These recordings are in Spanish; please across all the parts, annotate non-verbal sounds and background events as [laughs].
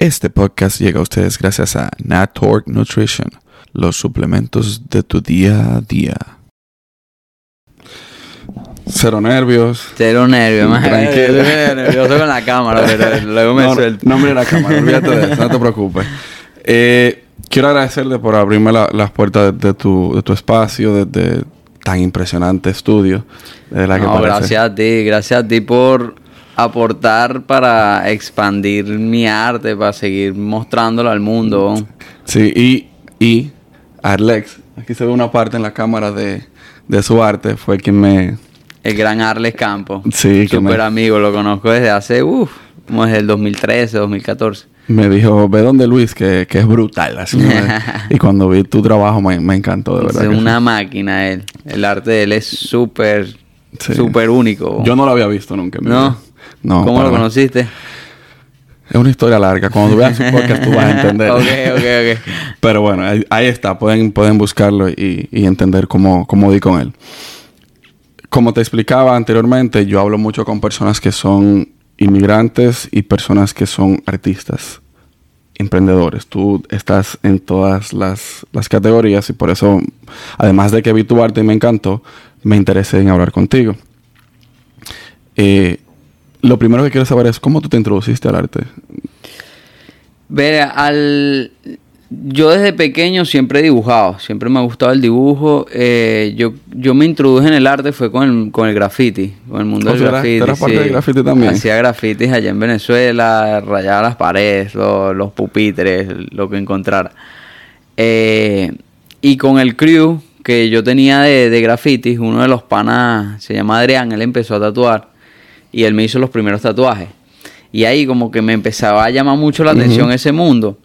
Este podcast llega a ustedes gracias a Natork Nutrition, los suplementos de tu día a día. Cero nervios. Cero nervios, más Tranquilo. [laughs] nervioso con la cámara, pero luego me no, suelto. No mire la cámara, olvídate de eso, no te [laughs] preocupes. Eh, quiero agradecerte por abrirme la- las puertas de, de tu, de tu espacio, de, de tan impresionante estudio. De la que No, parece- gracias a ti, gracias a ti por aportar para expandir mi arte, para seguir mostrándolo al mundo. Sí, y, y Arlex, aquí se ve una parte en la cámara de, de su arte, fue quien me... El gran Arles Campo. Sí, que me- amigo, lo conozco desde hace, uff, como desde el 2013, 2014. Me dijo, ve donde Luis, que, que es brutal. así [laughs] y cuando vi tu trabajo me, me encantó, de verdad. Es una sí. máquina él. El arte de él es súper, Sí. súper único. Yo no lo había visto nunca. en mi ¿No? vida. No. ¿Cómo lo conociste? Es una historia larga. Cuando tú veas su podcast tú vas a entender. [laughs] ok, ok, ok. Pero bueno, ahí, ahí está. Pueden, pueden buscarlo y, y entender cómo, cómo di con él. Como te explicaba anteriormente, yo hablo mucho con personas que son inmigrantes y personas que son artistas, emprendedores. Tú estás en todas las, las categorías y por eso, además de que vi tu arte y me encantó, me interesé en hablar contigo. Eh, lo primero que quiero saber es cómo tú te introduciste al arte. Ver, al... Yo desde pequeño siempre he dibujado, siempre me ha gustado el dibujo. eh, yo, yo me introduje en el arte fue con el, con el graffiti, con el mundo O del sea, eras- graffiti. eras parte del graffiti también. Hacía grafitis allá en Venezuela, rayaba las paredes, lo- los pupitres, lo que encontrara. Eh, y con el crew que yo tenía de, de grafitis, uno de los panas se llama Adrián, él empezó a tatuar y él me hizo los primeros tatuajes. Y ahí como que me empezaba a llamar mucho la atención ese mundo.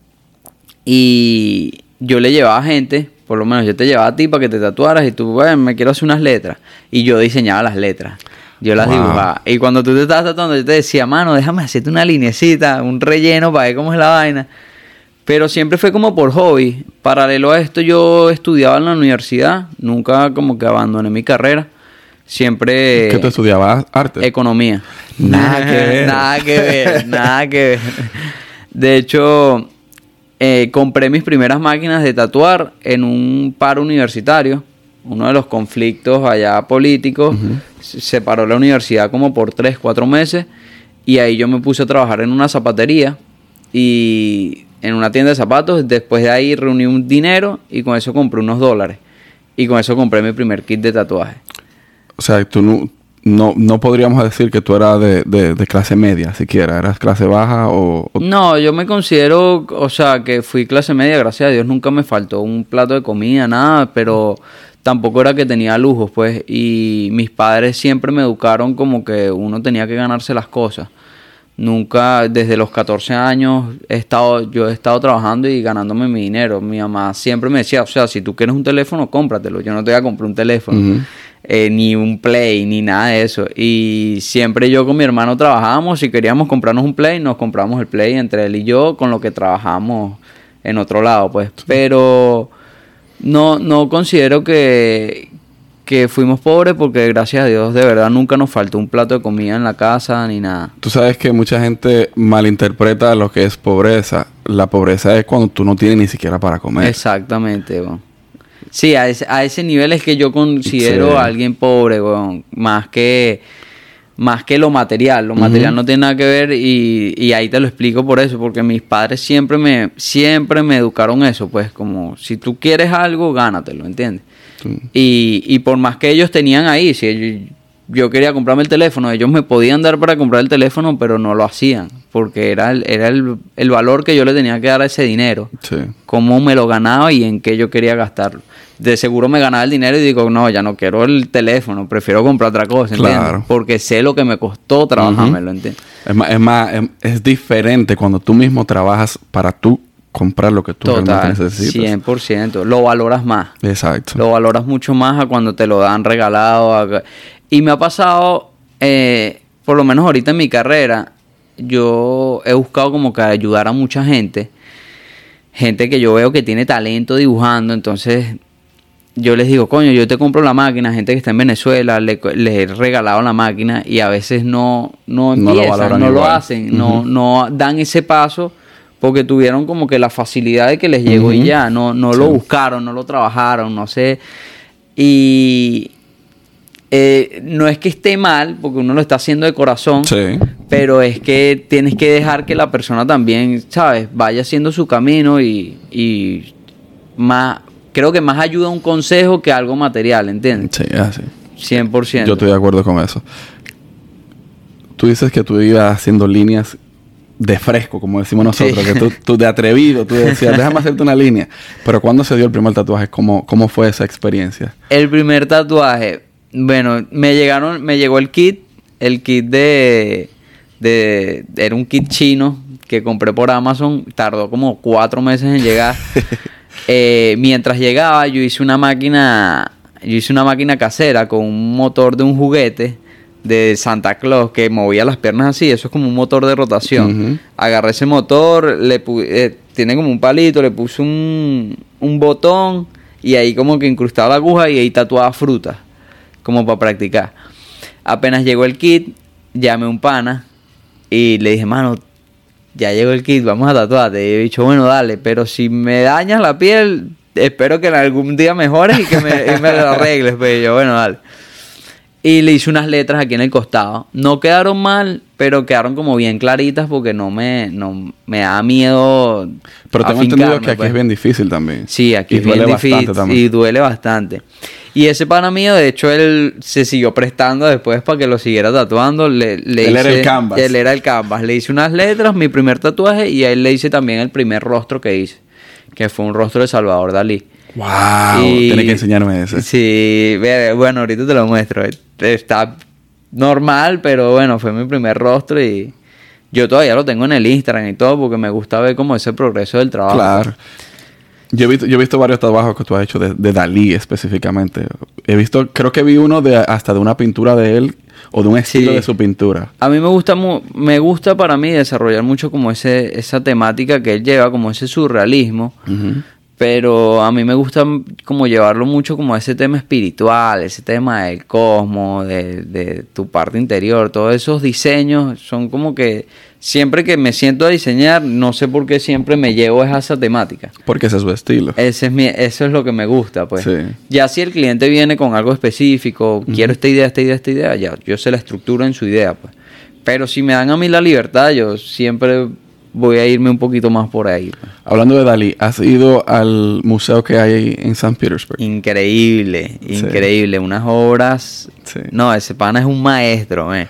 Y yo le llevaba gente, por lo menos yo te llevaba a ti para que te tatuaras y tú, bueno, me quiero hacer unas letras. Y yo diseñaba las letras. Yo las Wow. dibujaba. Y cuando tú te estabas tatuando, yo te decía, mano, déjame hacerte una linecita, un relleno para ver cómo es la vaina. Pero siempre fue como por hobby. Paralelo a esto, yo estudiaba en la universidad. Nunca como que abandoné mi carrera. Siempre... ¿Qué tú estudiabas? Arte. Economía. Nada que [laughs] ver. nada que ver, nada que ver. De hecho, eh, compré mis primeras máquinas de tatuar en un paro universitario. Uno de los conflictos allá políticos se- separó la universidad como por tres, cuatro meses. Y ahí yo me puse a trabajar en una zapatería y en una tienda de zapatos. Después de ahí reuní un dinero y con eso compré unos dólares. Y con eso compré mi primer kit de tatuaje. O sea, tú no, no, no podríamos decir que tú eras de, de- de clase media, siquiera. ¿Eras clase baja o...? o- No, yo me considero, o sea, que fui clase media, gracias a Dios nunca me faltó un plato de comida, nada, pero tampoco era que tenía lujos, pues, y mis padres siempre me educaron como que uno tenía que ganarse las cosas. Nunca, desde los 14 años, he estado, yo he estado trabajando y ganándome mi dinero. Mi mamá siempre me decía, o sea, si tú quieres un teléfono, cómpratelo. Yo no te voy a comprar un teléfono. Eh, ni un Play, ni nada de eso. Y siempre yo con mi hermano trabajábamos. Si queríamos comprarnos un Play, nos compramos el Play entre él y yo, con lo que trabajamos en otro lado, pues. Pero no, no considero que, que fuimos pobres porque gracias a Dios de verdad nunca nos faltó un plato de comida en la casa ni nada. Tú sabes que mucha gente malinterpreta lo que es pobreza. La pobreza es cuando tú no tienes ni siquiera para comer. Exactamente, weón. Sí, a ese, a ese nivel es que yo considero Sí. a alguien pobre, weón. Más que, más que lo material. Lo material no tiene nada que ver y, y ahí te lo explico por eso. Porque mis padres siempre me, siempre me educaron eso. Pues como, si tú quieres algo, gánatelo, ¿entiendes? Y, y por más que ellos tenían ahí, si ellos- yo quería comprarme el teléfono, ellos me podían dar para comprar el teléfono, pero no lo hacían, porque era, el, era el, el valor que yo le tenía que dar a ese dinero, Sí. cómo me lo ganaba y en qué yo quería gastarlo. De seguro me ganaba el dinero y digo, no, ya no quiero el teléfono, prefiero comprar otra cosa, ¿entiendes? Claro. Porque sé lo que me costó trabajármelo, ¿entiendes? Es más, es, más es, es diferente cuando tú mismo trabajas para tú comprar lo que tú Total, realmente necesitas. 100%, lo valoras más. Exacto. Lo valoras mucho más a cuando te lo dan regalado. a- Y me ha pasado, eh, por lo menos ahorita en mi carrera, yo he buscado como que ayudar a mucha gente. Gente que yo veo que tiene talento dibujando. Entonces yo les digo, coño, yo te compro la máquina. Gente que está en Venezuela, le, le he regalado la máquina y a veces no, no No lo empiezan, no lo, hacen, no, no dan ese paso porque tuvieron como que la facilidad de que les llegó y ya, no, no lo buscaron, no lo trabajaron, no sé. Y eh, no es que esté mal, porque uno lo está haciendo de corazón, Sí. pero es que tienes que dejar que la persona también, ¿sabes? Vaya haciendo su camino y, y más, creo que más ayuda un consejo que algo material, ¿entiendes? Sí, así. 100%. Yo estoy de acuerdo con eso. Tú dices que tú ibas haciendo líneas de fresco, como decimos nosotros, Sí. que tú, tú de atrevido, tú decías, déjame hacerte una línea. Pero cuando se dio el primer tatuaje, ¿cómo, cómo fue esa experiencia? El primer tatuaje, bueno, me llegaron, me llegó el kit, el kit de, de, era un kit chino que compré por Amazon, tardó como cuatro meses en llegar. [laughs] Eh, mientras llegaba, yo hice una máquina, yo hice una máquina casera con un motor de un juguete de Santa Claus que movía las piernas así, eso es como un motor de rotación. Agarré ese motor, le eh, tiene como un palito, le puse un, un botón y ahí como que incrustaba la aguja y ahí tatuaba frutas, como para practicar. Apenas llegó el kit, llamé a un pana y le dije, mano, ya llegó el kit, vamos a tatuarte. Y he dicho, bueno, dale, pero si me dañas la piel, espero que en algún día mejores y que me, y me lo arregles. Pues Y yo, bueno, dale. Y le hice unas letras aquí en el costado. No quedaron mal, pero quedaron como bien claritas porque no me, no, me da miedo. Pero tengo entendido que aquí pues. es bien difícil también. Sí, aquí y es bien difícil y duele bastante. Y ese pana mío, de hecho, él se siguió prestando después para que lo siguiera tatuando. Le, le Él era el canvas. Él era el canvas. Le hice unas letras, mi primer tatuaje, y a él le hice también el primer rostro que hice, que fue un rostro de Salvador Dalí. ¡Wow! Y- Tienes que enseñarme ese. Sí, bueno, ahorita te lo muestro. Está normal, pero bueno, fue mi primer rostro y yo todavía lo tengo en el Instagram y todo porque me gusta ver como ese progreso del trabajo. Claro. Yo he visto, yo he visto varios trabajos que tú has hecho de, de Dalí específicamente. He visto, creo que vi uno de hasta de una pintura de él o de un estilo Sí. de su pintura. A mí me gusta me gusta para mí desarrollar mucho como ese esa temática que él lleva, como ese surrealismo, pero a mí me gusta como llevarlo mucho como a ese tema espiritual, ese tema del cosmos, de, de tu parte interior, todos esos diseños son como que siempre que me siento a diseñar, no sé por qué siempre me llevo a esa temática. Porque ese es su estilo. Ese es mi, eso es lo que me gusta, pues. Sí. Ya si el cliente viene con algo específico, quiero esta idea, esta idea, esta idea, ya, yo se la estructuro en su idea, pues. Pero si me dan a mí la libertad, yo siempre voy a irme un poquito más por ahí. pues. Hablando de Dalí, ¿has ido al museo que hay en San Petersburg? Increíble, Sí. increíble. Unas obras. Sí. No, ese pana es un maestro, eh.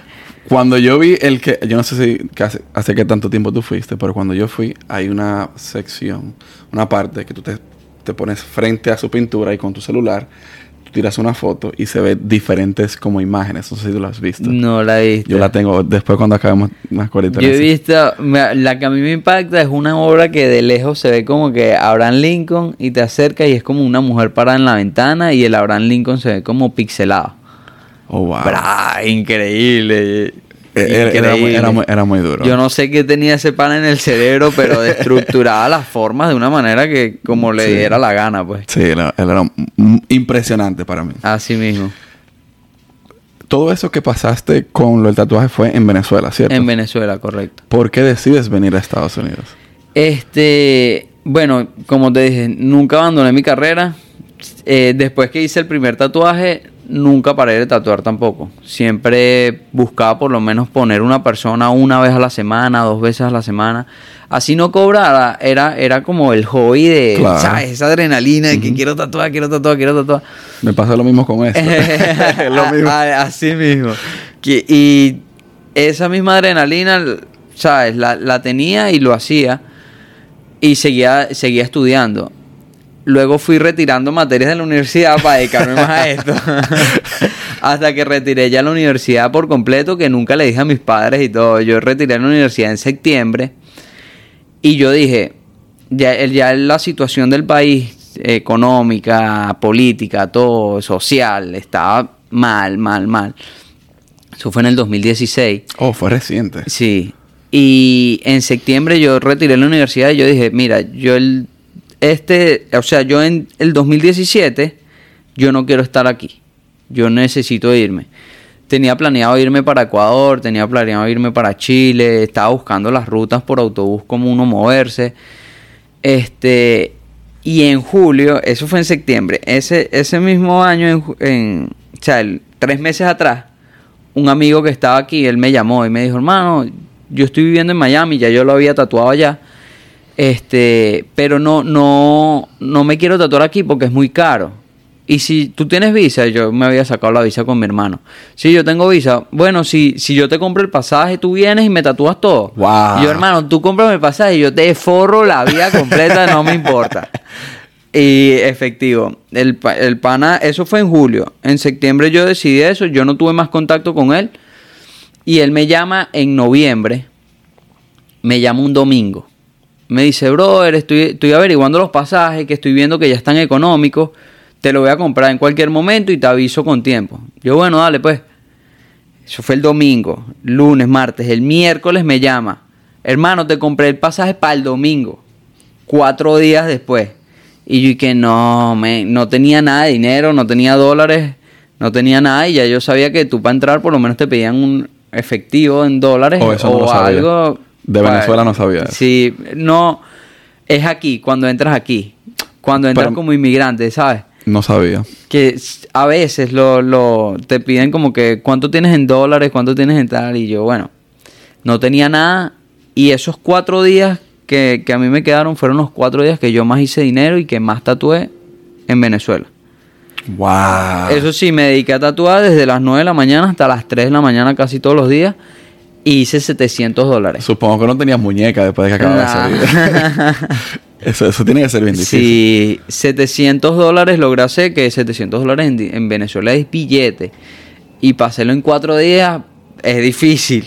Cuando yo vi el que, yo no sé si que hace, hace qué tanto tiempo tú fuiste, pero cuando yo fui, hay una sección, una parte que tú te, te pones frente a su pintura y con tu celular, tú tiras una foto y se ve diferentes como imágenes. No sé si tú lo has visto. No la he visto. Yo la tengo después cuando acabemos más ahorita. Yo he visto, me- la que a mí me impacta es una obra que de lejos se ve como que Abraham Lincoln y te acerca y es como una mujer parada en la ventana y el Abraham Lincoln se ve como pixelado. Oh, wow. Bra, increíble. Eh, Era, era muy, increíble. era muy- era muy duro. Yo no sé qué tenía ese pana en el cerebro, pero [laughs] estructuraba las formas de una manera que como le Sí. diera la gana, pues. Sí, él, era impresionante para mí. Así mismo. Todo eso que pasaste con lo del tatuaje fue en Venezuela, ¿cierto? En Venezuela, correcto. ¿Por qué decides venir a Estados Unidos? Este, bueno, como te dije, nunca abandoné mi carrera. Eh, después que hice el primer tatuaje, nunca paré de tatuar tampoco. Siempre buscaba por lo menos poner una persona una vez a la semana, dos veces a la semana. Así no cobrara, era, era como el hobby de, Claro. ¿sabes? Esa adrenalina de que quiero tatuar, quiero tatuar, quiero tatuar. Me pasa lo mismo con esto. Es [laughs] [laughs] lo mismo. Así mismo. Que- y esa misma adrenalina, ¿sabes? La, la tenía y lo hacía. Y seguía, seguía estudiando. Luego fui retirando materias de la universidad para dedicarme más a esto. [laughs] [laughs] Hasta que retiré ya la universidad por completo, que nunca le dije a mis padres y todo. Yo retiré la universidad en septiembre. Y yo dije, ya, ya la situación del país, económica, política, todo, social, estaba mal, mal, mal. Eso fue en el 2016. Oh, fue reciente. Sí. Y en septiembre yo retiré la universidad y yo dije, mira, yo el, este, o sea, yo en el 2017, yo no quiero estar aquí. Yo necesito irme. tenía planeado irme para Ecuador, tenía planeado irme para Chile, estaba buscando las rutas por autobús, como uno moverse. Este, y en julio, eso fue en septiembre, ese, ese mismo año, en, en, o sea, tres meses atrás, un amigo que estaba aquí, él me llamó y me dijo, hermano, yo estoy viviendo en Miami, ya yo lo había tatuado allá, este, pero no, no, no me quiero tatuar aquí porque es muy caro. Y si tú tienes visa, yo me había sacado la visa con mi hermano. Si yo tengo visa, bueno, si, si yo te compro el pasaje, tú vienes y me tatúas todo. Wow. Y yo, hermano, tú compras el pasaje y yo te forro la vida completa, no me importa. [laughs] Y efectivo, el, el pana, eso fue en julio. En septiembre yo decidí eso, yo no tuve más contacto con él. Y él me llama en noviembre, me llama un domingo. Me dice, brother, estoy, estoy averiguando los pasajes, que estoy viendo que ya están económicos. Te lo voy a comprar en cualquier momento y te aviso con tiempo. Yo, bueno, dale pues. Eso fue el domingo, lunes, martes. El miércoles me llama. Hermano, te compré el pasaje para el domingo. Cuatro días después. Y yo y que no, me, no tenía nada de dinero, no tenía dólares, no tenía nada. Y ya yo sabía que tú para entrar por lo menos te pedían un efectivo en dólares Oh, no o algo. De Venezuela no sabía eso. Sí, no. Es aquí, cuando entras aquí. Cuando entras Pero- como inmigrante, ¿sabes? No sabía. que a veces lo, lo te piden como que cuánto tienes en dólares, cuánto tienes en tal, y yo, bueno, no tenía nada, y esos cuatro días que, que a mí me quedaron fueron los cuatro días que yo más hice dinero y que más tatué en Venezuela. Wow. Eso sí, me dediqué a tatuar desde las 9 de la mañana hasta las 3 de la mañana casi todos los días, y hice 700 dólares. Supongo que no tenías muñeca después de que acababa de salir. [laughs] eso, eso tiene que ser bien difícil. Sí, 700 dólares logré hacer, que 700 dólares en, en Venezuela es billete. Y para hacerlo en cuatro días es difícil.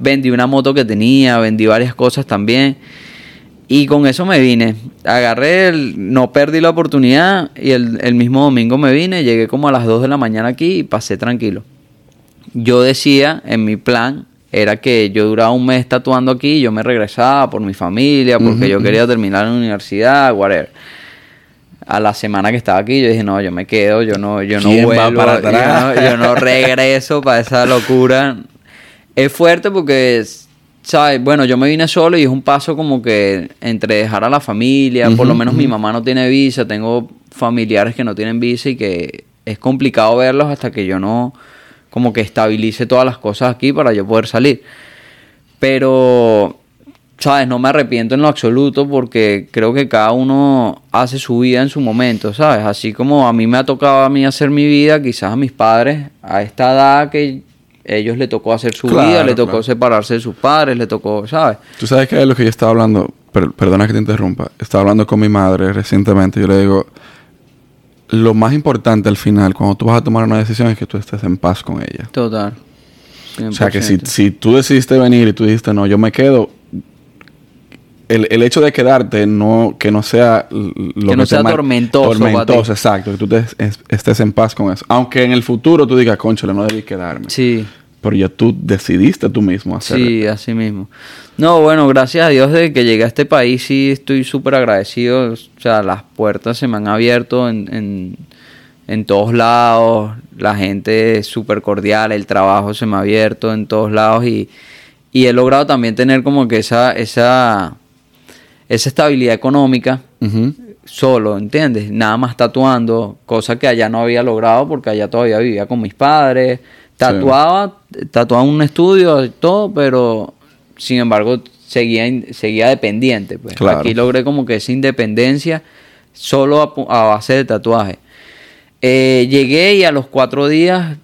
Vendí una moto que tenía, vendí varias cosas también. Y con eso me vine. Agarré, el, no perdí la oportunidad y el, el mismo domingo me vine. Llegué como a las 2 de la mañana aquí y pasé tranquilo. Yo decía, en mi plan, era que yo duraba un mes tatuando aquí y yo me regresaba por mi familia, porque yo quería terminar la universidad, whatever. A la semana que estaba aquí, yo dije, no, yo me quedo, yo no, yo no ¿Quién va vuelvo, para [laughs] yo no- yo no [laughs] regreso para esa locura. Es fuerte porque, ¿sabes? Bueno, yo me vine solo y es un paso como que entre dejar a la familia, por lo menos mi mamá no tiene visa, tengo familiares que no tienen visa y que es complicado verlos hasta que yo no como que estabilice todas las cosas aquí para yo poder salir. Pero, ¿sabes? No me arrepiento en lo absoluto porque creo que cada uno hace su vida en su momento, ¿sabes? Así como a mí me ha tocado a mí hacer mi vida, quizás a mis padres a esta edad que ellos le tocó hacer su Claro, vida, le tocó claro. separarse de sus padres, le tocó, ¿sabes? Tú sabes que es lo que yo estaba hablando, per- perdona que te interrumpa, estaba hablando con mi madre recientemente, yo le digo, lo más importante al final, cuando tú vas a tomar una decisión, es que tú estés en paz con ella. Total. O sea, que si, 100%. si tú decidiste venir y tú dijiste, no, yo me quedo, el, el hecho de quedarte, no que no sea lo Que no sea tormentoso Tormentoso, exacto. Que tú te- es- estés en paz con eso. Aunque en el futuro tú digas, conchale, no debí quedarme. Sí. Pero ya tú decidiste tú mismo hacerlo. Sí, así mismo. No, bueno, gracias a Dios de que llegué a este país sí estoy súper agradecido. O sea, las puertas se me han abierto en, en, en todos lados. La gente es súper cordial, el trabajo se me ha abierto en todos lados y, y he logrado también tener como que esa, esa, esa estabilidad económica solo, ¿entiendes? Nada más tatuando, cosa que allá no había logrado porque allá todavía vivía con mis padres, tatuaba, tatuaba en un estudio y todo, pero sin embargo seguía, seguía dependiente. Pues. Claro. Aquí logré como que esa independencia solo a, base de tatuaje. Eh, llegué y a los cuatro días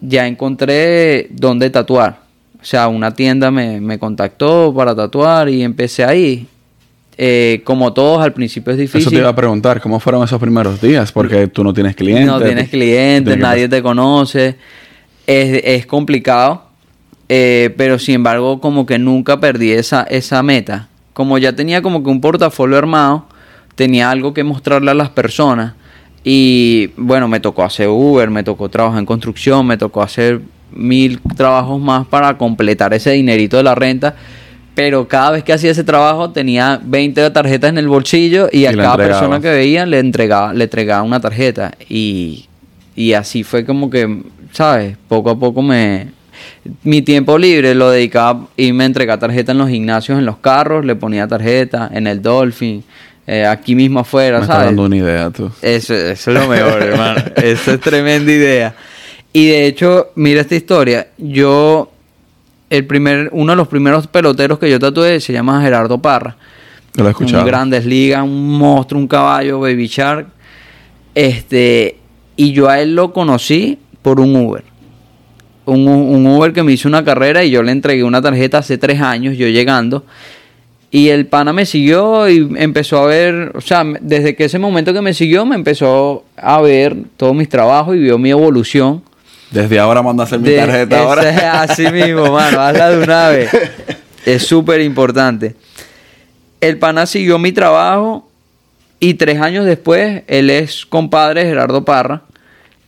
ya encontré dónde tatuar. O sea, una tienda me, me contactó para tatuar y empecé ahí. Eh, como todos, al principio es difícil. Eso te iba a preguntar, ¿cómo fueron esos primeros días? Porque tú no tienes clientes. No tienes clientes, tienes nadie te conoce. Es, es complicado. eh, pero sin embargo, como que nunca perdí esa, esa meta. Como ya tenía como que un portafolio armado, tenía algo que mostrarle a las personas. Y bueno, me tocó hacer Uber, me tocó trabajar en construcción, me tocó hacer mil trabajos más para completar ese dinerito de la renta. Pero cada vez que hacía ese trabajo tenía 20 tarjetas en el bolsillo y a Y cada persona que veía le entregaba, le entregaba una tarjeta. Y, y así fue como que, ¿sabes? Poco a poco me... Mi tiempo libre lo dedicaba a irme a entregar tarjeta en los gimnasios, en los carros, le ponía tarjeta, en el Dolphin, eh, aquí mismo afuera, Me ¿sabes? está dando una idea tú. Eso, eso es lo mejor, [laughs] hermano. Eso es tremenda idea. Y de hecho, mira esta historia. Yo, el primer, uno de los primeros peloteros que yo tatué se llama Gerardo Parra. Lo he escuchado. Un grandes ligas, un monstruo, un caballo, Baby Shark. Este, y yo a él lo conocí por un Uber. Un, un Uber que me hizo una carrera y yo le entregué una tarjeta hace tres años, yo llegando. Y el pana me siguió y empezó a ver, o sea, desde que ese momento que me siguió, me empezó a ver todos mis trabajos y vio mi evolución. Desde ahora mando a hacer mi tarjeta ahora. Así mismo, [laughs] mano, hazla de una vez. Es súper importante. El pana siguió mi trabajo y tres años después, él es compadre de Gerardo Parra.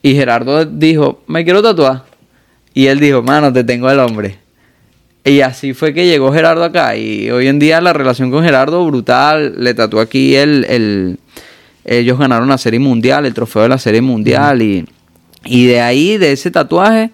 Y Gerardo dijo, me quiero tatuar. Y él dijo, mano, te tengo al hombre. Y así fue que llegó Gerardo acá. Y hoy en día la relación con Gerardo, brutal. Le tatuó aquí el, el- ellos ganaron la serie mundial, el trofeo de la serie mundial. y, y de ahí, de ese tatuaje,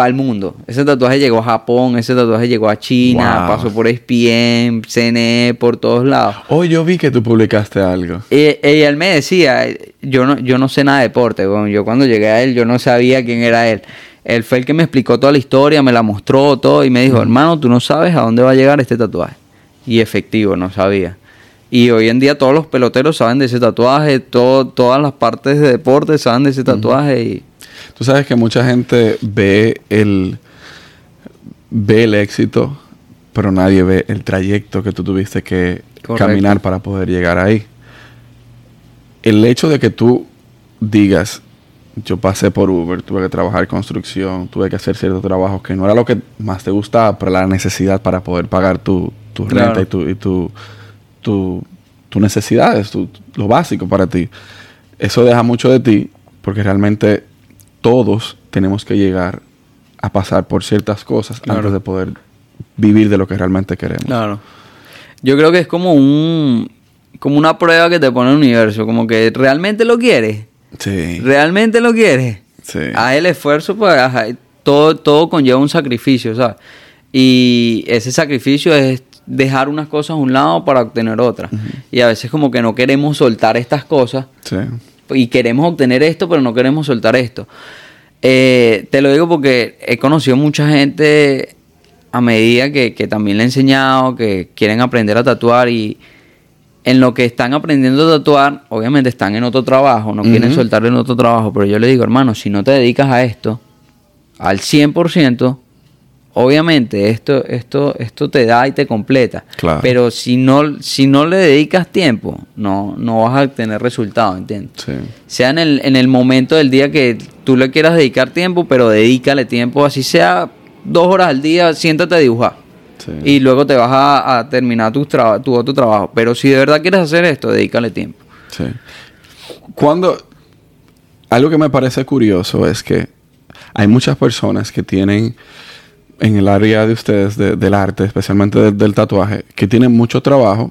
para el mundo. Ese tatuaje llegó a Japón, ese tatuaje llegó a China, Wow. pasó por ESPN, CNE, por todos lados. Hoy yo vi que tú publicaste algo. Y, y él me decía, yo no, yo no sé nada de deporte, weón. yo cuando llegué a él, yo no sabía quién era él. Él fue el que me explicó toda la historia, me la mostró todo y me dijo, hermano, tú no sabes a dónde va a llegar este tatuaje. Y efectivo, no sabía. Y hoy en día todos los peloteros saben de ese tatuaje, todo, todas las partes de deporte saben de ese tatuaje y... Tú sabes que mucha gente ve el ve el éxito, pero nadie ve el trayecto que tú tuviste que Correcto. caminar para poder llegar ahí. El hecho de que tú digas, yo pasé por Uber, tuve que trabajar construcción, tuve que hacer ciertos trabajos que no era lo que más te gustaba, pero la necesidad para poder pagar tu, tu Claro. renta y tu, y tu, tu, tus necesidades, tu- lo básico para ti. Eso deja mucho de ti, porque realmente todos tenemos que llegar a pasar por ciertas cosas Claro. antes de poder vivir de lo que realmente queremos. Claro. Yo creo que es como un como una prueba que te pone el universo, como que realmente lo quieres, Sí. realmente lo quieres. Sí. Haz el esfuerzo, pues ajá, todo, todo conlleva un sacrificio, ¿sabes? Y ese sacrificio es dejar unas cosas a un lado para obtener otras. Y a veces como que no queremos soltar estas cosas Sí. Y queremos obtener esto, pero no queremos soltar esto. Eh, te lo digo porque he conocido mucha gente a medida que, que también le he enseñado, que quieren aprender a tatuar y en lo que están aprendiendo a tatuar, obviamente están en otro trabajo, no quieren soltar en otro trabajo, pero yo le digo, hermano, si no te dedicas a esto al 100%, obviamente esto, esto, esto te da y te completa. Claro. Pero si no, si no le dedicas tiempo, no, no vas a tener resultados, ¿entiendes? Sí. Sea en el, en el momento del día que tú le quieras dedicar tiempo, pero dedícale tiempo, así sea dos horas al día, siéntate a dibujar. Sí. Y luego te vas a, a terminar tu, traba- tu otro trabajo. Pero si de verdad quieres hacer esto, dedícale tiempo. Sí. Cuando. Algo que me parece curioso es que hay muchas personas que tienen en el área de ustedes, de- del arte, especialmente de- del tatuaje, que tienen mucho trabajo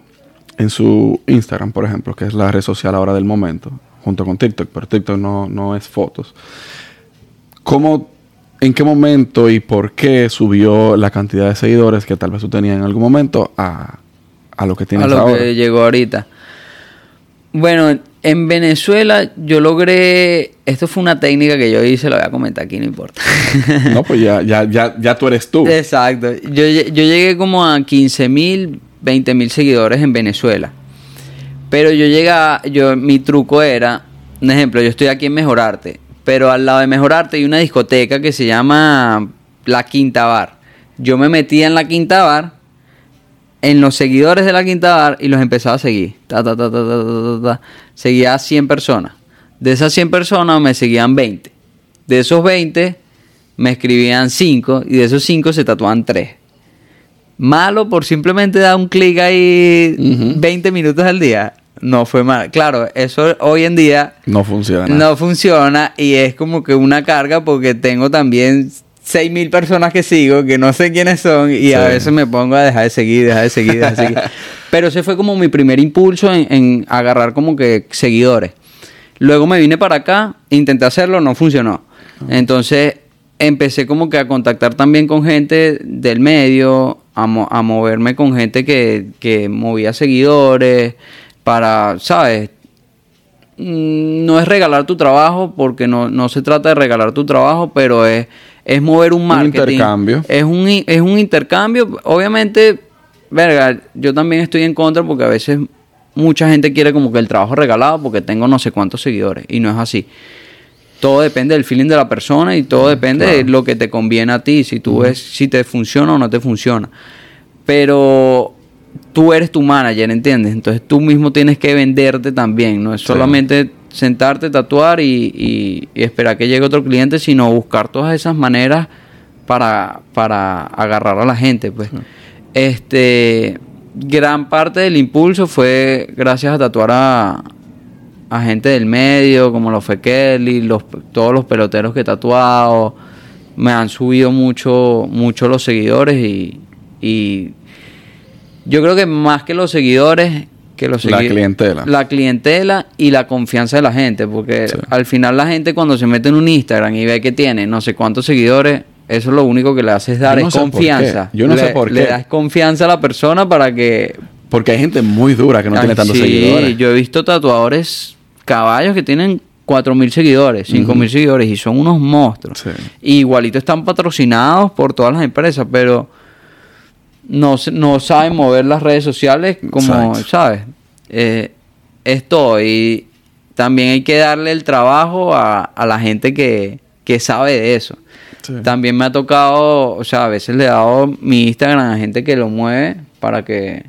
en su Instagram, por ejemplo, que es la red social ahora del momento, junto con TikTok, pero TikTok no, no es fotos. ¿Cómo, en qué momento y por qué subió la cantidad de seguidores que tal vez tú tenías en algún momento a, a lo que tienes a lo ahora? que llegó ahorita. Bueno, en Venezuela yo logré. Esto fue una técnica que yo hice, lo voy a comentar aquí, no importa. [laughs] No, pues ya, ya, ya, ya tú eres tú. Exacto. Yo, yo llegué como a 15 mil, 20 mil seguidores en Venezuela. Pero yo llegaba, yo, mi truco era, un ejemplo, yo estoy aquí en Mejorarte, pero al lado de Mejorarte hay una discoteca que se llama La Quinta Bar. Yo me metía en la Quinta Bar, en los seguidores de la Quinta Bar y los empezaba a seguir. Ta, ta, ta, ta, ta, ta, ta, ta. Seguía a 100 personas. De esas 100 personas me seguían 20. De esos 20 me escribían 5 y de esos 5 se tatuaban 3. Malo por simplemente dar un clic ahí Ujú. 20 minutos al día. No fue mal. Claro, eso hoy en día No funciona. no funciona y es como que una carga porque tengo también 6 mil personas que sigo que no sé quiénes son y a veces me pongo a dejar de seguir, dejar de seguir, dejar de seguir. [laughs] Pero ese fue como mi primer impulso en, en agarrar como que seguidores. Luego me vine para acá, intenté hacerlo, no funcionó. Entonces empecé como que a contactar también con gente del medio, a, mo- a moverme con gente que, que movía seguidores, para, ¿sabes? Mm, No es regalar tu trabajo, porque no, no se trata de regalar tu trabajo, pero es, es mover un marketing. intercambio. Es un, es un intercambio. Obviamente, verga, yo también estoy en contra porque a veces mucha gente quiere como que el trabajo regalado porque tengo no sé cuántos seguidores. Y no es así. Todo depende del feeling de la persona y todo depende de lo que te conviene a ti. Si tú ves si te funciona o no te funciona. Pero tú eres tu manager, ¿entiendes? Entonces tú mismo tienes que venderte también. No es Sí. Sentarte, tatuar y, y- y esperar que llegue otro cliente, sino buscar todas esas maneras para, para agarrar a la gente. Pues. Este gran parte del impulso fue gracias a tatuar a, a gente del medio, como lo fue Kelly, los, todos los peloteros que he tatuado. Me han subido mucho, mucho los seguidores y, y yo creo que más que los seguidores, que los La clientela. La clientela y la confianza de la gente, porque Sí. al final la gente cuando se mete en un Instagram y ve que tiene no sé cuántos seguidores, eso es lo único que le hace es dar Yo no es sé por qué. confianza. Yo no sé Le- por Le qué. das confianza a la persona para que Porque hay gente muy dura que no tiene tantos sí, seguidores. Yo he visto tatuadores caballos que tienen 4.000 seguidores, 5.000 seguidores y son unos monstruos. Sí. Y igualito están patrocinados por todas las empresas, pero no, no saben mover las redes sociales como, Exacto. ¿sabes? Eh, es todo. Y también hay que darle el trabajo a, a la gente que, que sabe de eso. Sí. También me ha tocado, o sea, a veces le he dado mi Instagram a gente que lo mueve para que...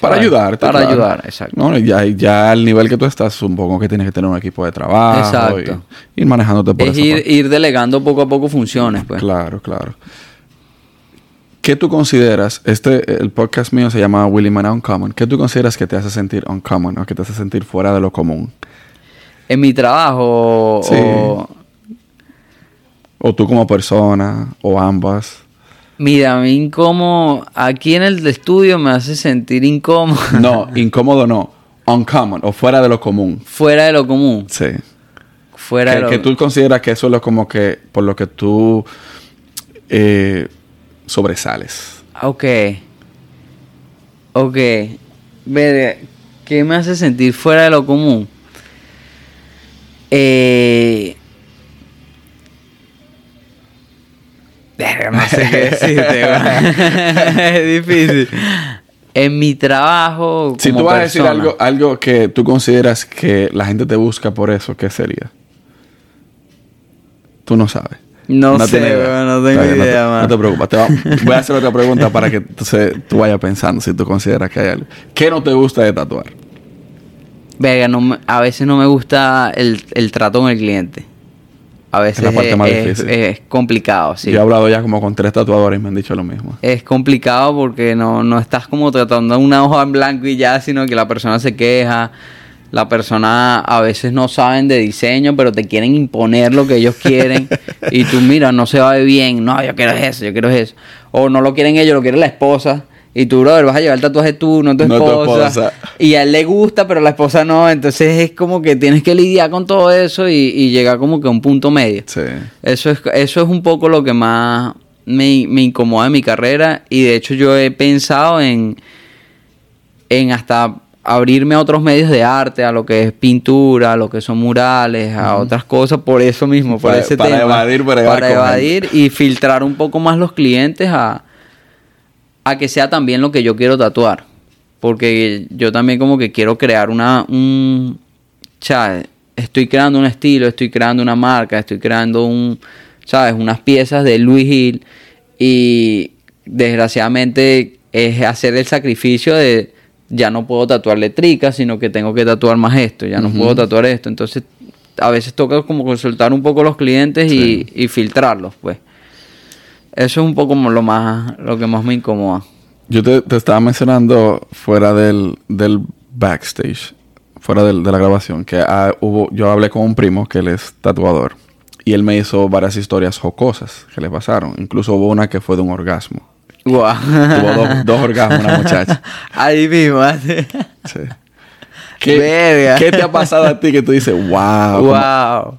Para ayudarte. Para claro. ayudar, exacto. No, ya, ya al nivel que tú estás, supongo que tienes que tener un equipo de trabajo. Exacto. Y ir manejándote por Es esa ir, parte. ir delegando poco a poco funciones, pues. Claro, claro. ¿Qué tú consideras? Este, el podcast mío se llama Willy Man Uncommon. ¿Qué tú consideras que te hace sentir uncommon o que te hace sentir fuera de lo común? En mi trabajo, Sí. o- O tú como persona, o ambas. mira, a mí incómodo, aquí en el estudio me hace sentir incómodo, [laughs] No, incómodo no. Uncommon, o fuera de lo común. fuera de lo común, Sí. fuera de Que, lo que tú consideras que eso es lo como que, por lo que tú eh, sobresales. Ok. Ok. Verga, ¿qué me hace sentir fuera de lo común? Eh... Verga, no sé qué [laughs] decirte. [laughs] Es difícil. En mi trabajo. Si tú vas a decir algo, algo que tú consideras que la gente te busca por eso, ¿qué sería? Tú no sabes. No, sé, idea. weón, no tengo no te- no, te preocupes. te va- [laughs] voy a hacer otra pregunta para que entonces, tú vayas pensando si tú consideras que hay algo. ¿Qué no te gusta de tatuar? Verga, no me- a veces no me gusta el, el trato con el cliente. A veces la parte es, más es- difícil. es complicado, sí. Yo he hablado ya como con tres tatuadores y me han dicho lo mismo. Es complicado porque no, no estás como tratando una hoja en blanco y ya, sino que la persona se queja. La persona a veces no saben de diseño, pero te quieren imponer lo que ellos quieren. [laughs] y tú, mira, no se va bien. No, yo quiero eso, yo quiero eso. O no lo quieren ellos, lo quiere la esposa. Y tú, brother, vas a llevar el tatuaje tú, no tu No tu esposa. esposa. Y a él le gusta, pero a la esposa no. Entonces es como que tienes que lidiar con todo eso y, y llegar como que a un punto medio. Sí. Eso es, eso es un poco lo que más me, me incomoda en mi carrera y de hecho yo he pensado en, en hasta abrirme a otros medios de arte, a lo que es pintura, a lo que son murales, a otras cosas por eso mismo, por Para- ese para tema. evadir, para para evadir y filtrar un poco más los clientes a, a que sea también lo que yo quiero tatuar. Porque yo también como que quiero crear una... Un, ¿sabes? Estoy creando un estilo, estoy creando una marca, estoy creando un... ¿Sabes? Unas piezas de Louis Hill y desgraciadamente es hacer el sacrificio de ya no puedo tatuar letricas, sino que tengo que tatuar más esto, ya no puedo tatuar esto. Entonces a veces toca como consultar un poco los clientes y, y filtrarlos, pues. Eso es un poco como lo más lo que más me incomoda. Yo te, te estaba mencionando fuera del, del backstage, fuera del- de la grabación, que ah, hubo, yo hablé con un primo que él es tatuador y él me hizo varias historias jocosas que le pasaron. Incluso hubo una que fue de un orgasmo. Guau. Tuvo dos, dos orgasmos una muchacha. [laughs] Ahí mismo. Sí. ¿Qué, Verga. ¿Qué te ha pasado a ti que tú dices, wow? Wow.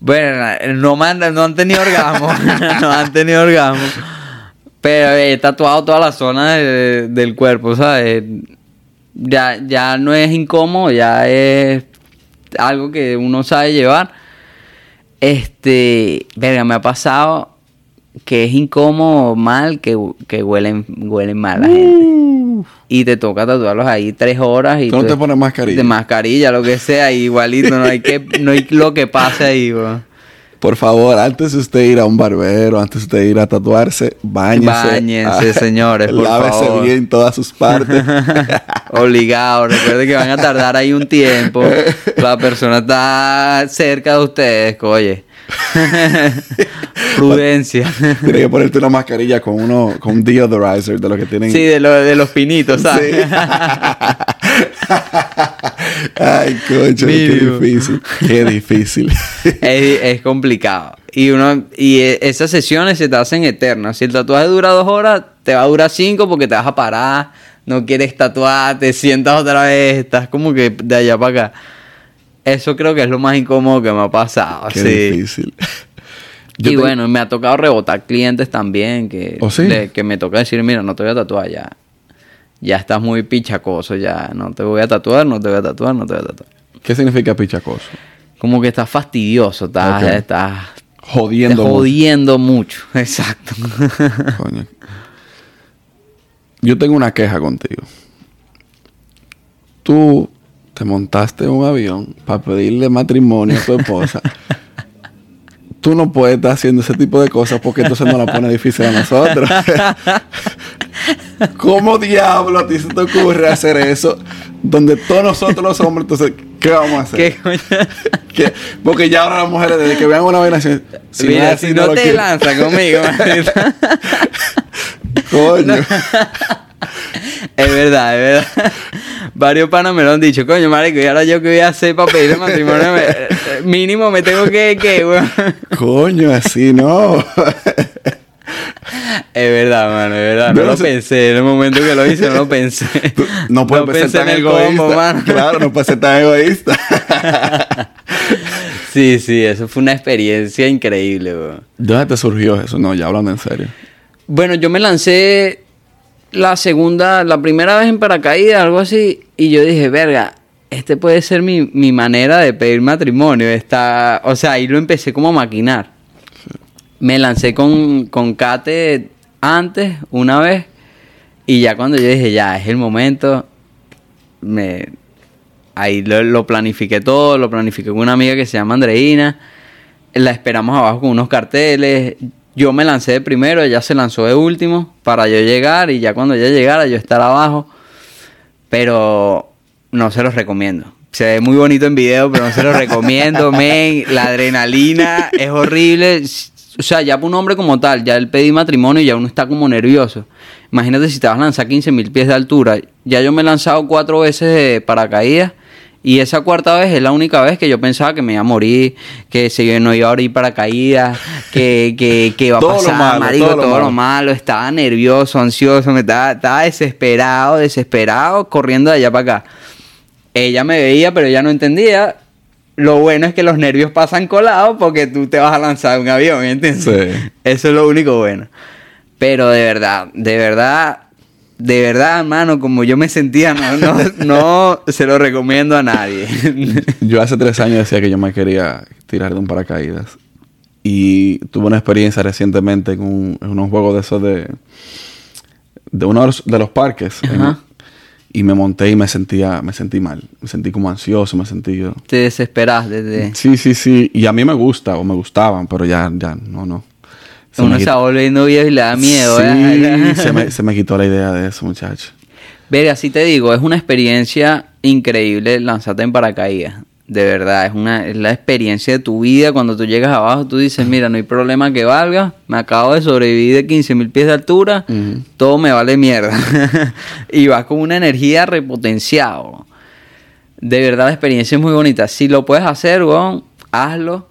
Bueno, no, han, no han tenido orgasmo. [laughs] no han tenido orgasmo. Pero he tatuado toda la zona de- del cuerpo, ¿sabes? Ya, ya no es incómodo, ya es algo que uno sabe llevar. Este, verga, me ha pasado que es incómodo mal que, que huelen, huelen mal la gente. Y te toca tatuarlos ahí tres horas y. ¿Tú no te pones mascarilla? De mascarilla, lo que sea, igualito, no hay que, no hay lo que pase ahí. Por favor, antes de usted ir a un barbero, antes de usted ir a tatuarse, bañese. Báñense, señores, por Lávese favor. bien todas sus partes. [laughs] Obligado, recuerden que van a tardar ahí un tiempo. La persona está cerca de ustedes, oye. [laughs] Prudencia. Tienes que ponerte una mascarilla con uno, con un deodorizer de lo que tienen. Sí, de, lo, de los pinitos, ¿sabes? Sí. [laughs] Ay, coño, qué difícil. Qué difícil. es, es complicado. Y uno y eh, esas sesiones se te hacen eternas. Si el tatuaje dura dos horas, te va a durar cinco porque te vas a parar, no quieres tatuar, te sientas otra vez, estás como que de allá para acá. Eso creo que es lo más incómodo que me ha pasado. Qué sí. difícil. [laughs] Yo y te- bueno, me ha tocado rebotar clientes también que, ¿Oh, sí? que me toca decir, mira, no te voy a tatuar ya. Ya estás muy pichacoso, ya no te voy a tatuar, no te voy a tatuar, no te voy a tatuar. ¿Qué significa pichacoso? Como que estás fastidioso, estás, Ok. estás Jodiendo. mucho. jodiendo mucho. [laughs] Exacto. Coño. Yo tengo una queja contigo. Tú te montaste en un avión para pedirle matrimonio a tu esposa. [laughs] Tú no puedes estar haciendo ese tipo de cosas porque entonces nos la pone difícil a nosotros. [laughs] ¿Cómo diablo a ti se te ocurre hacer eso? Donde todos nosotros los hombres, entonces, ¿qué vamos a hacer? ¿Qué. [laughs] Porque ya ahora las mujeres, desde que vean una vaina así, Mira, es así, si no, lo te lanzas conmigo. Coño. [laughs] Es verdad, es verdad. Varios panas me lo han dicho, coño, marico, y ahora yo qué voy a hacer para pedirle matrimonio. Me- eh, mínimo me tengo que, que. [laughs] Coño, así no. [laughs] Es verdad, mano, es verdad. No, No lo sé- pensé. En el momento que lo hice, no lo pensé. Tú no puedes ser pensé tan en el egoísta. combo, mano. Claro, no puedes ser tan egoísta. Sí, sí, eso fue una experiencia increíble, weón. ¿De dónde te surgió eso? No, ya hablando en serio. Bueno, yo me lancé la segunda, la primera vez en paracaídas, algo así, y yo dije, verga, este puede ser mi, mi manera de pedir matrimonio. Está, o sea, ahí lo empecé como a maquinar. Me lancé con, con Kate antes, una vez, y ya cuando yo dije, ya, es el momento, me, ahí lo, lo planifiqué todo, lo planifiqué con una amiga que se llama Andreina, la esperamos abajo con unos carteles, yo me lancé de primero, ella se lanzó de último para yo llegar y ya cuando ella llegara yo estar abajo, pero no se los recomiendo. Se ve muy bonito en video, pero no se los recomiendo, [laughs] men. La adrenalina es horrible. O sea, ya para un hombre como tal, ya el pedí matrimonio y ya uno está como nervioso. Imagínate si te vas a lanzar 15 mil pies de altura. Ya yo me he lanzado cuatro veces de paracaídas y esa cuarta vez es la única vez que yo pensaba que me iba a morir, que si yo no iba a abrir paracaídas, que, que, que iba a [laughs] Todo lo pasar, malo, marico, todo lo todo lo malo. Estaba nervioso, ansioso, me estaba, estaba desesperado, desesperado, corriendo de allá para acá. Ella me veía, pero ella no entendía. Lo bueno es que los nervios pasan colados porque tú te vas a lanzar un avión, ¿entiendes? Sí. Eso es lo único bueno. Pero de verdad, de verdad, de verdad, hermano, como yo me sentía, no, no, no se lo recomiendo a nadie. [laughs] Yo hace tres años decía que yo me quería tirar de un paracaídas. Y tuve una experiencia recientemente en, un, en unos juegos de esos de... De uno de los, de los parques. Y me monté y me sentía... Me sentí mal. Me sentí como ansioso, me sentí... yo- Te desesperas desde... Sí, sí, sí. Y a mí me gusta o me gustaban, pero ya, ya, no, no. Se Uno se va volviendo viejo y le da miedo. Sí, ¿eh? [laughs] se me, se me quitó la idea de eso, muchacho. Verga, así te digo, es una experiencia increíble lanzarte en paracaídas. De verdad, es una es la experiencia de tu vida. Cuando tú llegas abajo, tú dices, mira, no hay problema que valga. Me acabo de sobrevivir de 15 mil pies de altura. Todo me vale mierda. [laughs] y vas con una energía repotenciado. De verdad, la experiencia es muy bonita. Si lo puedes hacer, weón, hazlo.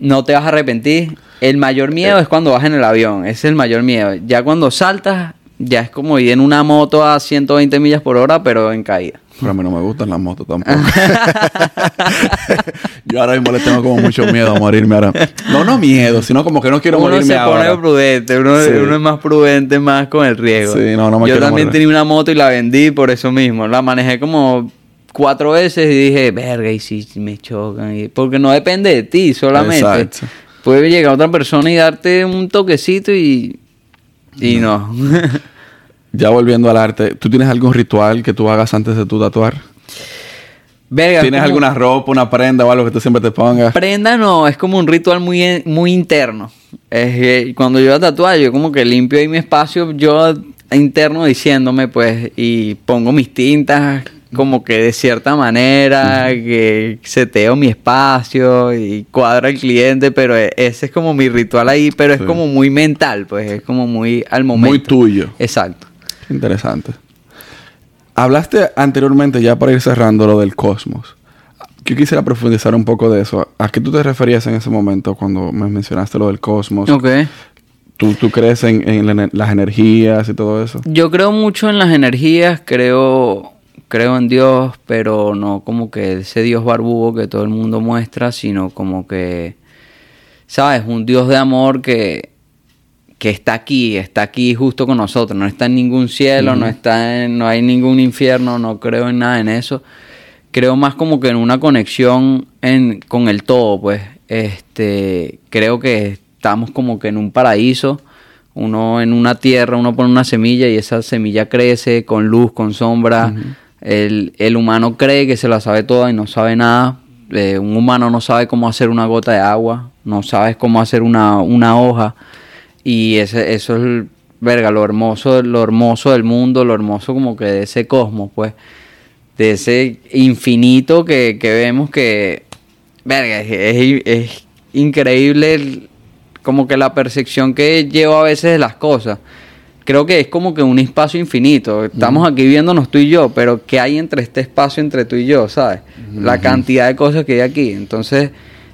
No te vas a arrepentir. El mayor miedo es cuando vas en el avión. Ese es el mayor miedo. Ya cuando saltas, ya es como ir en una moto a 120 millas por hora, pero en caída. Pero a mí no me gustan las motos tampoco. [laughs] Yo ahora mismo le tengo como mucho miedo a morirme ahora. No, no miedo, sino como que no quiero uno morirme se ahora. pone prudente, uno, Sí. uno es más prudente más con el riesgo. Sí, no, no me Yo también morir. tenía una moto y la vendí por eso mismo. La manejé como cuatro veces y dije, verga, y si me chocan. Y- Porque no depende de ti solamente. Exacto. Puede llegar otra persona y darte un toquecito y... Y no. [laughs] Ya volviendo al arte, ¿tú tienes algún ritual que tú hagas antes de tu tatuar? verga, ¿Tienes como- alguna ropa, una prenda o algo que tú siempre te pongas? Prenda no, es como un ritual muy, muy interno. Es que cuando yo tatuar, yo como que limpio ahí mi espacio, yo interno diciéndome, pues, y pongo mis tintas como que de cierta manera, que seteo mi espacio y cuadro al cliente, pero e- ese es como mi ritual ahí, pero Sí. es como muy mental, pues, es como muy al momento. Muy tuyo. Exacto. Interesante. Hablaste anteriormente, ya para ir cerrando, lo del cosmos. Yo quisiera profundizar un poco de eso. ¿A qué tú te referías en ese momento cuando me mencionaste lo del cosmos? Ok. ¿Tú, tú crees en, en las energías y todo eso? Yo creo mucho en las energías, creo, creo en Dios, pero no como que ese Dios barbudo que todo el mundo muestra, sino como que, ¿sabes? Un Dios de amor que, que está aquí, está aquí justo con nosotros, no está en ningún cielo, no está en, no hay ningún infierno, no creo en nada en eso. Creo más como que en una conexión en, con el todo, pues. Este, creo que estamos como que en un paraíso, uno en una tierra, uno pone una semilla y esa semilla crece con luz, con sombra. El, el humano cree que se la sabe toda y no sabe nada. Eh, un humano no sabe cómo hacer una gota de agua, no sabe cómo hacer una, una hoja. Y ese, eso es, verga, lo hermoso, lo hermoso del mundo, lo hermoso como que de ese cosmos, pues. De ese infinito que, que vemos que, verga, es, es- increíble como que la percepción que llevo a veces de las cosas. Creo que es como que un espacio infinito. Estamos aquí viéndonos tú y yo, pero ¿qué hay entre este espacio entre tú y yo, sabes? La cantidad de cosas que hay aquí. Entonces,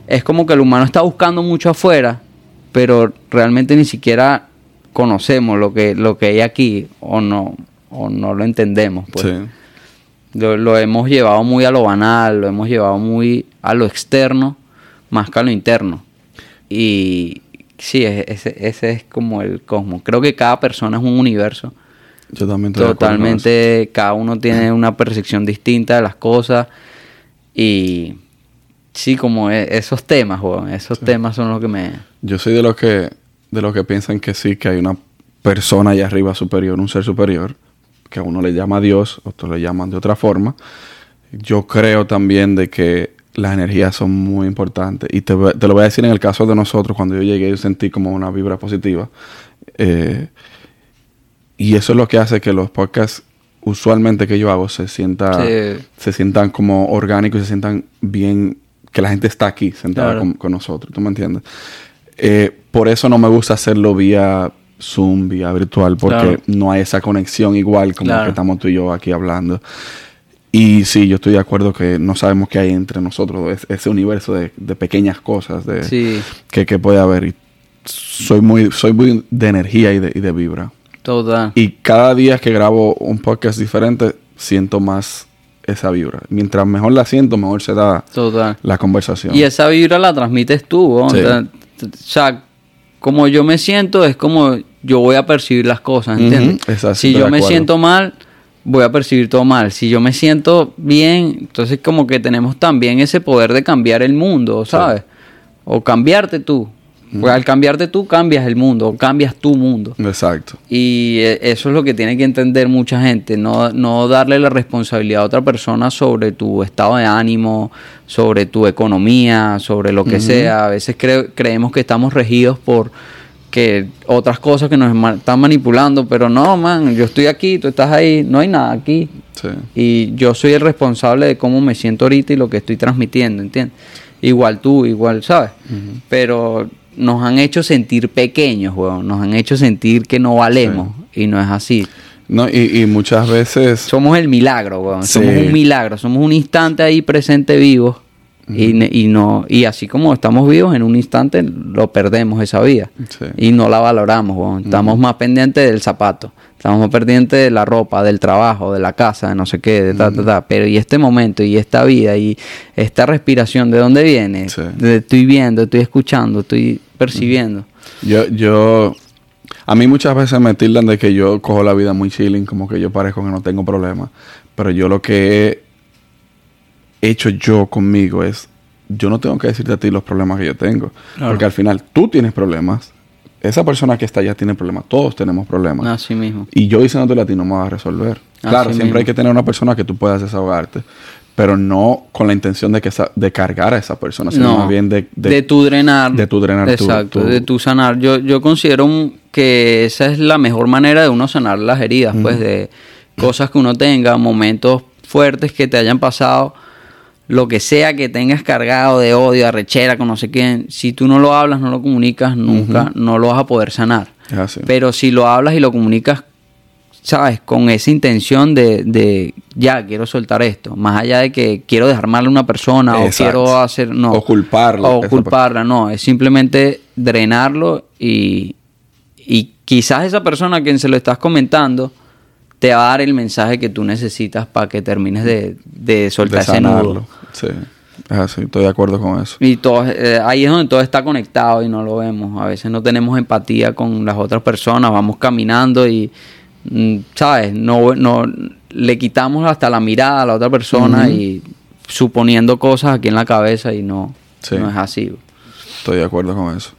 es como que el humano está buscando mucho afuera, pero realmente ni siquiera conocemos lo que, lo que hay aquí o no, o no lo entendemos. Pues. Sí. Lo, lo hemos llevado muy a lo banal, lo hemos llevado muy a lo externo, más que a lo interno. Y sí, es- ese, ese es como el cosmos. Creo que cada persona es un universo. Yo también estoy. Totalmente, cada uno tiene [laughs] una percepción distinta de las cosas. Y sí, como e- esos temas, weón, esos temas son los que me... Yo soy de los que de los que piensan que sí, que hay una persona allá arriba superior, un ser superior, que a uno le llama Dios, otros le llaman de otra forma. Yo creo también de que las energías son muy importantes. Y te, te lo voy a decir en el caso de nosotros, cuando yo llegué yo sentí como una vibra positiva. Eh, y eso es lo que hace que los podcasts usualmente que yo hago se sienta Sí. se sientan como orgánicos y se sientan bien que la gente está aquí sentada Claro. con, con nosotros ¿tú me entiendes? Eh, por eso no me gusta hacerlo vía Zoom vía virtual porque Claro. no hay esa conexión igual como Claro. que estamos tú y yo aquí hablando y sí yo estoy de acuerdo que no sabemos qué hay entre nosotros es- ese universo de, de pequeñas cosas de, Sí, que, que puede haber y soy muy soy muy de energía y de, y de vibra total. y cada día que grabo un podcast diferente, siento más esa vibra. Mientras mejor la siento, mejor se da Total. la conversación. Y esa vibra la transmites tú. O sea, t- o sea, como yo me siento es como yo voy a percibir las cosas, ¿entiendes? exacto, si yo me acuerdo. siento mal, voy a percibir todo mal. Si yo me siento bien, entonces como que tenemos también ese poder de cambiar el mundo, ¿sabes? O cambiarte tú. Pues al cambiarte tú, cambias el mundo, o cambias tu mundo. Exacto. Y eh, eso es lo que tiene que entender mucha gente, no, no darle la responsabilidad a otra persona sobre tu estado de ánimo, sobre tu economía, sobre lo que sea. A veces cre- creemos que estamos regidos por que otras cosas que nos están manipulando, pero no, man, yo estoy aquí, tú estás ahí, no hay nada aquí. Sí. Y yo soy el responsable de cómo me siento ahorita y lo que estoy transmitiendo, ¿entiendes? Igual tú, igual, ¿sabes? Pero nos han hecho sentir pequeños, weón. Nos han hecho sentir que no valemos. Y no es así. No, y, y muchas veces... Somos el milagro, weón. Sí. Somos un milagro. Somos un instante ahí presente vivo. Y, ne- y no y así como estamos vivos en un instante lo perdemos esa vida. Sí. y no la valoramos estamos más pendientes del zapato estamos más pendientes de la ropa del trabajo de la casa de no sé qué de ta ta ta. Pero y este momento y esta vida y esta respiración de dónde viene Sí. De- estoy viendo estoy escuchando estoy percibiendo. Yo, yo, a mí muchas veces me tildan de que yo cojo la vida muy chilling, como que yo parezco que no tengo problemas. Pero yo lo que he hecho yo conmigo es, yo no tengo que decirte a ti los problemas que yo tengo. Claro. Porque al final tú tienes problemas, esa persona que está allá tiene problemas, todos tenemos problemas. así mismo Y yo diciéndote a ti no me vas a resolver. Así claro, siempre hay que tener una persona que tú puedas desahogarte, pero no con la intención de que de cargar a esa persona, sino no, más bien de, de, tu drenar. de tu drenar Exacto, tu- de tu sanar. Yo, yo considero que esa es la mejor manera de uno sanar las heridas, pues de cosas que uno tenga, momentos fuertes que te hayan pasado, lo que sea que tengas cargado de odio, arrechera con no sé quién, si tú no lo hablas, no lo comunicas, nunca, no lo vas a poder sanar. Así. Pero si lo hablas y lo comunicas, ¿sabes? Con esa intención de, de, ya, quiero soltar esto. Más allá de que quiero dejar mal a una persona o quiero hacer, no. O culparlo. O culparla, no. Es simplemente drenarlo y, y quizás esa persona a quien se lo estás comentando te va a dar el mensaje que tú necesitas para que termines de, de soltar de ese nudo. Sí, es así, estoy de acuerdo con eso. Y todo, eh, ahí es donde todo está conectado y no lo vemos. A veces no tenemos empatía con las otras personas, vamos caminando y, mm, ¿sabes? No, no le quitamos hasta la mirada a la otra persona y suponiendo cosas aquí en la cabeza y no, Sí. no es así. Estoy de acuerdo con eso.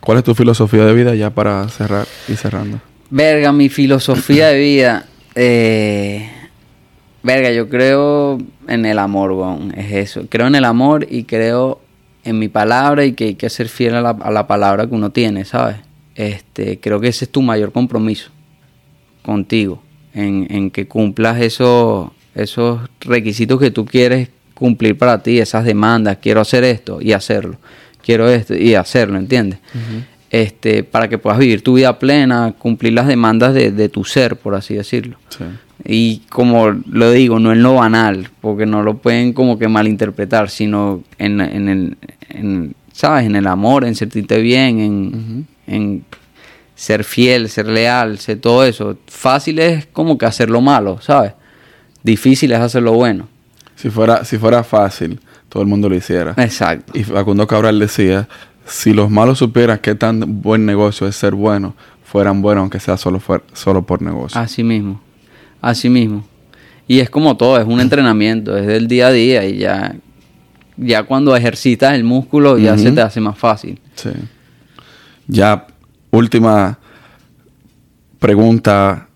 ¿Cuál es tu filosofía de vida ya para cerrar y cerrando? Verga, mi filosofía de vida. eh, verga, yo creo en el amor, weón. Es eso. Creo en el amor y creo en mi palabra y que hay que ser fiel a la, palabra que uno tiene, ¿sabes? Este, creo que ese es tu mayor compromiso contigo. En, en que cumplas esos, esos requisitos que tú quieres cumplir para ti, esas demandas. Quiero hacer esto y hacerlo. Quiero esto y hacerlo, ¿entiendes? Este, para que puedas vivir tu vida plena, cumplir las demandas de, de tu ser, por así decirlo. Sí. Y como lo digo, no en lo banal, porque no lo pueden como que malinterpretar, sino en, en el, en, ¿sabes? En el amor, en sentirte bien, en, en ser fiel, ser leal, ser todo eso. Fácil es como que hacer lo malo, ¿sabes? Difícil es hacer lo bueno. Si fuera, si fuera fácil, todo el mundo lo hiciera. Exacto. Y Facundo Cabral decía, si los malos supieran qué tan buen negocio es ser bueno, fueran buenos aunque sea solo, fuer- solo por negocio. Así mismo, así mismo. Y es como todo, es un entrenamiento, es del día a día y ya, ya cuando ejercitas el músculo ya se te hace más fácil. Sí. Ya, última pregunta.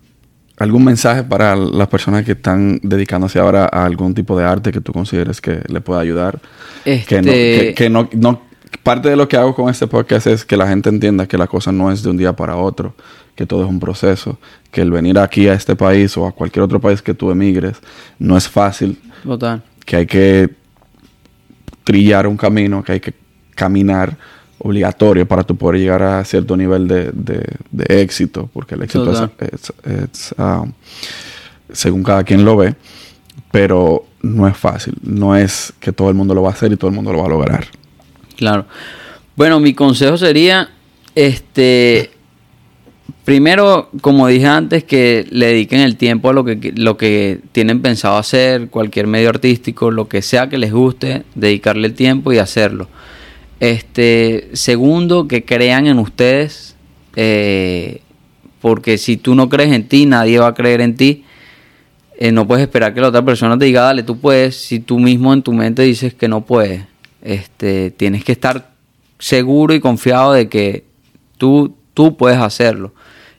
¿Algún mensaje para las personas que están dedicándose ahora a algún tipo de arte que tú consideres que le pueda ayudar? Que, no, Este- que, que no, no- parte de lo que hago con este podcast es que la gente entienda que la cosa no es de un día para otro, que todo es un proceso, que el venir aquí a este país o a cualquier otro país que tú emigres no es fácil, Total. que hay que trillar un camino, que hay que caminar obligatorio para tú poder llegar a cierto nivel de, de- de éxito, porque el éxito Total. es- es, ah, según cada quien lo ve, pero no es fácil, no es que todo el mundo lo va a hacer y todo el mundo lo va a lograr. Claro. Bueno, mi consejo sería, este, primero, como dije antes, que le dediquen el tiempo a lo que, lo que tienen pensado hacer, cualquier medio artístico, lo que sea que les guste, dedicarle el tiempo y hacerlo. Este, segundo, que crean en ustedes, eh, porque si tú no crees en ti, nadie va a creer en ti. Eh, no puedes esperar que la otra persona te diga, dale, tú puedes, si tú mismo en tu mente dices que no puedes. Este, tienes que estar seguro y confiado de que tú, tú puedes hacerlo.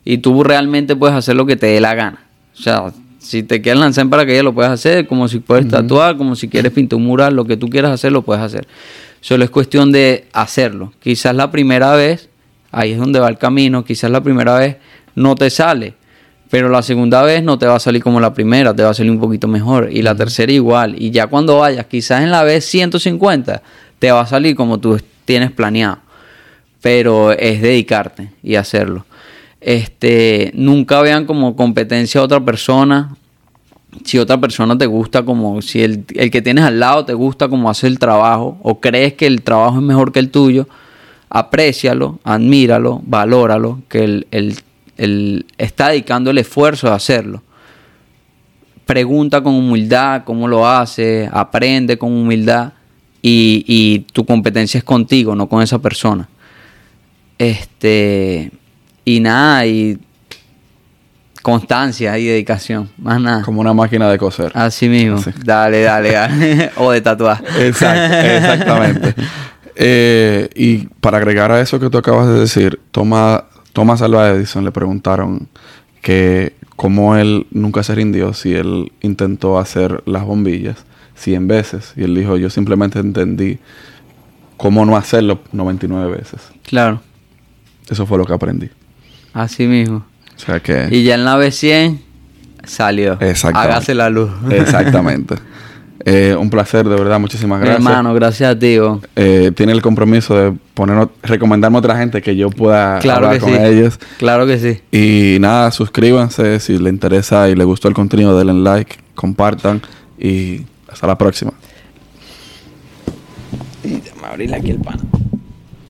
Y tú realmente puedes hacer lo que te dé la gana. O sea, si te quieres lanzar en paracaídas, lo puedes hacer, como si puedes tatuar, como si quieres pintar un mural, lo que tú quieras hacer, lo puedes hacer. Solo es cuestión de hacerlo. Quizás la primera vez, ahí es donde va el camino, quizás la primera vez no te sale, pero la segunda vez no te va a salir como la primera, te va a salir un poquito mejor. Y la tercera igual. Y ya cuando vayas, quizás en la vez 150, te va a salir como tú tienes planeado. Pero es dedicarte y hacerlo. Este, nunca vean como competencia a otra persona. si otra persona te gusta como, si el, el que tienes al lado te gusta como hace el trabajo o crees que el trabajo es mejor que el tuyo, aprécialo, admíralo, valóralo, que él- él está dedicando el esfuerzo de hacerlo. Pregunta con humildad cómo lo hace, aprende con humildad y, y tu competencia es contigo, no con esa persona. Este, y nada, y constancia y dedicación, más nada. Como una máquina de coser. Así mismo. Así. Dale, dale, dale. [laughs] o de tatuar. Exacto, exactamente. [laughs] Eh, y para agregar a eso que tú acabas de decir, Toma- Thomas Alva Edison le preguntaron que cómo él nunca se rindió si él intentó hacer las bombillas 100 veces. Y él dijo, yo simplemente entendí cómo no hacerlo 99 veces. Claro, Eso fue lo que aprendí. así mismo. O sea que... Y ya en la B100 salió. Exactamente. Hágase la luz. Exactamente. [laughs] Eh, un placer, de verdad. Muchísimas Mi gracias. hermano, gracias a ti. bo. Eh, tiene el compromiso de poner, recomendarme a otra gente que yo pueda Claro hablar que con sí. ellos. Claro que sí. Y nada, suscríbanse si les interesa y les gustó el contenido, denle like, compartan y hasta la próxima. Y déjame abrirle aquí el pan.